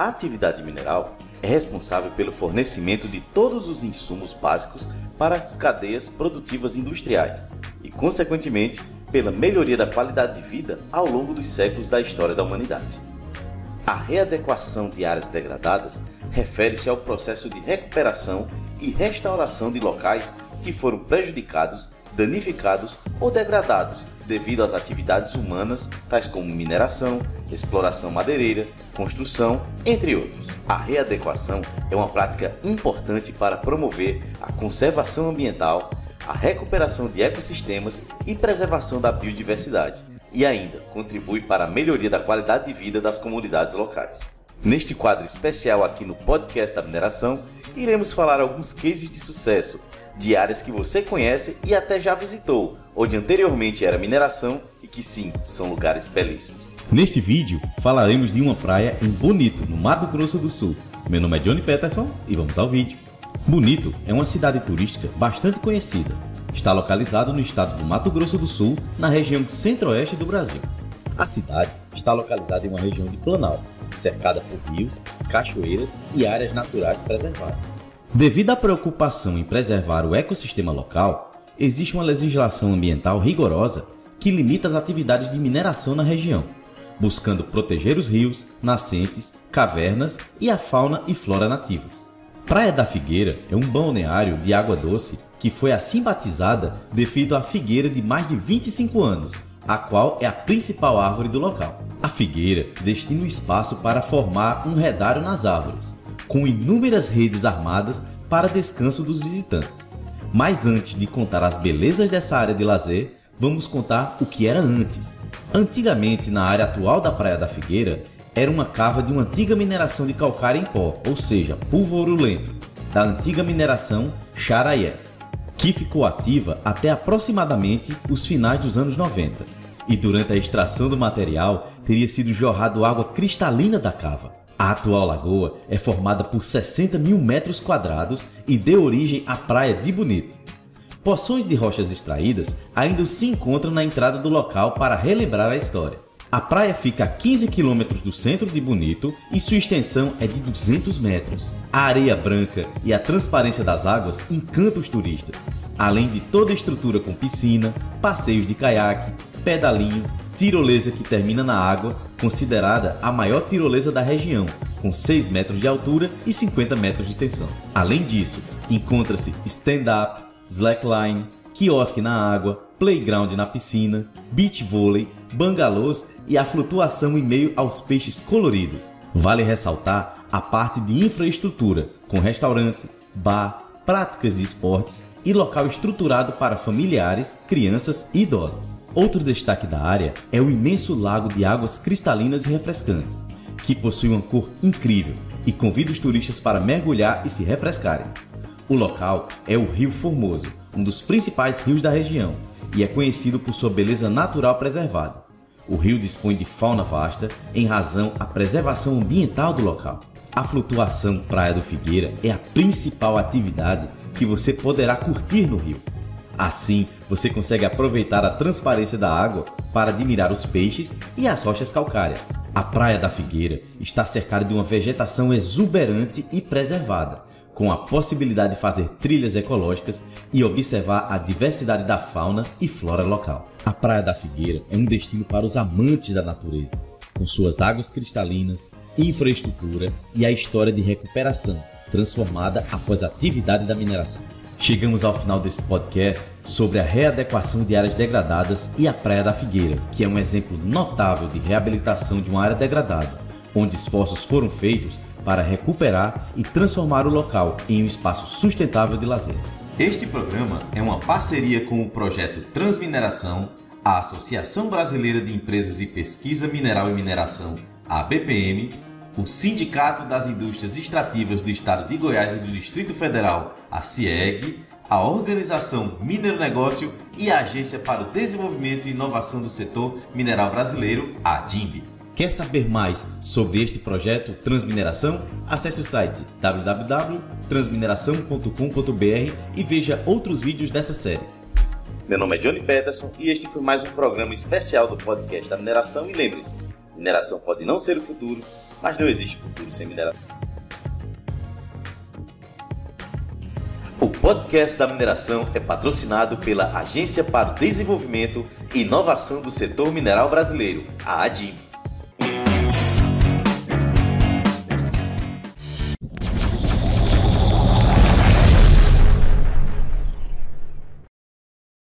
A atividade mineral é responsável pelo fornecimento de todos os insumos básicos para as cadeias produtivas industriais e, consequentemente, pela melhoria da qualidade de vida ao longo dos séculos da história da humanidade. A readequação de áreas degradadas refere-se ao processo de recuperação e restauração de locais que foram prejudicados, danificados ou degradados devido às atividades humanas, tais como mineração, exploração madeireira, construção, entre outros. A readequação é uma prática importante para promover a conservação ambiental, a recuperação de ecossistemas e preservação da biodiversidade, e ainda contribui para a melhoria da qualidade de vida das comunidades locais. Neste quadro especial aqui no podcast da mineração, iremos falar alguns cases de sucesso de áreas que você conhece e até já visitou, onde anteriormente era mineração e que sim, são lugares belíssimos. Neste vídeo falaremos de uma praia em Bonito, no Mato Grosso do Sul. Meu nome é Johnny Peterson e vamos ao vídeo. Bonito é uma cidade turística bastante conhecida. Está localizado no estado do Mato Grosso do Sul, na região centro-oeste do Brasil. A cidade está localizada em uma região de planalto, cercada por rios, cachoeiras e áreas naturais preservadas. Devido à preocupação em preservar o ecossistema local, existe uma legislação ambiental rigorosa que limita as atividades de mineração na região, buscando proteger os rios, nascentes, cavernas e a fauna e flora nativas. Praia da Figueira é um balneário de água doce que foi assim batizada devido à figueira de mais de 25 anos, a qual é a principal árvore do local. A figueira destina o espaço para formar um redário nas árvores, com inúmeras redes armadas para descanso dos visitantes. Mas antes de contar as belezas dessa área de lazer, vamos contar o que era antes. Antigamente, na área atual da Praia da Figueira, era uma cava de uma antiga mineração de calcário em pó, ou seja, pulverulento, da antiga mineração Charaiés, que ficou ativa até aproximadamente os finais dos anos 90. E durante a extração do material teria sido jorrado água cristalina da cava. A atual lagoa é formada por 60 mil metros quadrados e deu origem à Praia de Bonito. Poções de rochas extraídas ainda se encontram na entrada do local para relembrar a história. A praia fica a 15 quilômetros do centro de Bonito e sua extensão é de 200 metros. A areia branca e a transparência das águas encantam os turistas, além de toda a estrutura com piscina, passeios de caiaque, pedalinho, tirolesa que termina na água, considerada a maior tirolesa da região, com 6 metros de altura e 50 metros de extensão. Além disso, encontra-se stand-up, slackline, quiosque na água, playground na piscina, beach vôlei, bangalôs e a flutuação em meio aos peixes coloridos. Vale ressaltar a parte de infraestrutura, com restaurante, bar, práticas de esportes e local estruturado para familiares, crianças e idosos. Outro destaque da área é o imenso lago de águas cristalinas e refrescantes, que possui uma cor incrível e convida os turistas para mergulhar e se refrescarem. O local é o Rio Formoso, um dos principais rios da região, e é conhecido por sua beleza natural preservada. O rio dispõe de fauna vasta em razão à preservação ambiental do local. A flutuação Praia do Figueira é a principal atividade que você poderá curtir no rio. Assim, você consegue aproveitar a transparência da água para admirar os peixes e as rochas calcárias. A Praia da Figueira está cercada de uma vegetação exuberante e preservada, com a possibilidade de fazer trilhas ecológicas e observar a diversidade da fauna e flora local. A Praia da Figueira é um destino para os amantes da natureza, com suas águas cristalinas, infraestrutura e a história de recuperação transformada após a atividade da mineração. Chegamos ao final desse podcast sobre a readequação de áreas degradadas e a Praia da Figueira, que é um exemplo notável de reabilitação de uma área degradada, onde esforços foram feitos para recuperar e transformar o local em um espaço sustentável de lazer. Este programa é uma parceria com o projeto Transmineração, a Associação Brasileira de Empresas e Pesquisa Mineral e Mineração, a BPM, o Sindicato das Indústrias Extrativas do Estado de Goiás e do Distrito Federal, a CIEG, a Organização Mineiro Negócio e a Agência para o Desenvolvimento e Inovação do Setor Mineral Brasileiro, a DIMB. Quer saber mais sobre este projeto Transmineração? Acesse o site www.transmineração.com.br e veja outros vídeos dessa série. Meu nome é Johnny Peterson e este foi mais um programa especial do podcast da mineração. E lembre-se, mineração pode não ser o futuro, mas não existe futuro sem mineração. O podcast da mineração é patrocinado pela Agência para o Desenvolvimento e Inovação do Setor Mineral Brasileiro, a ADIM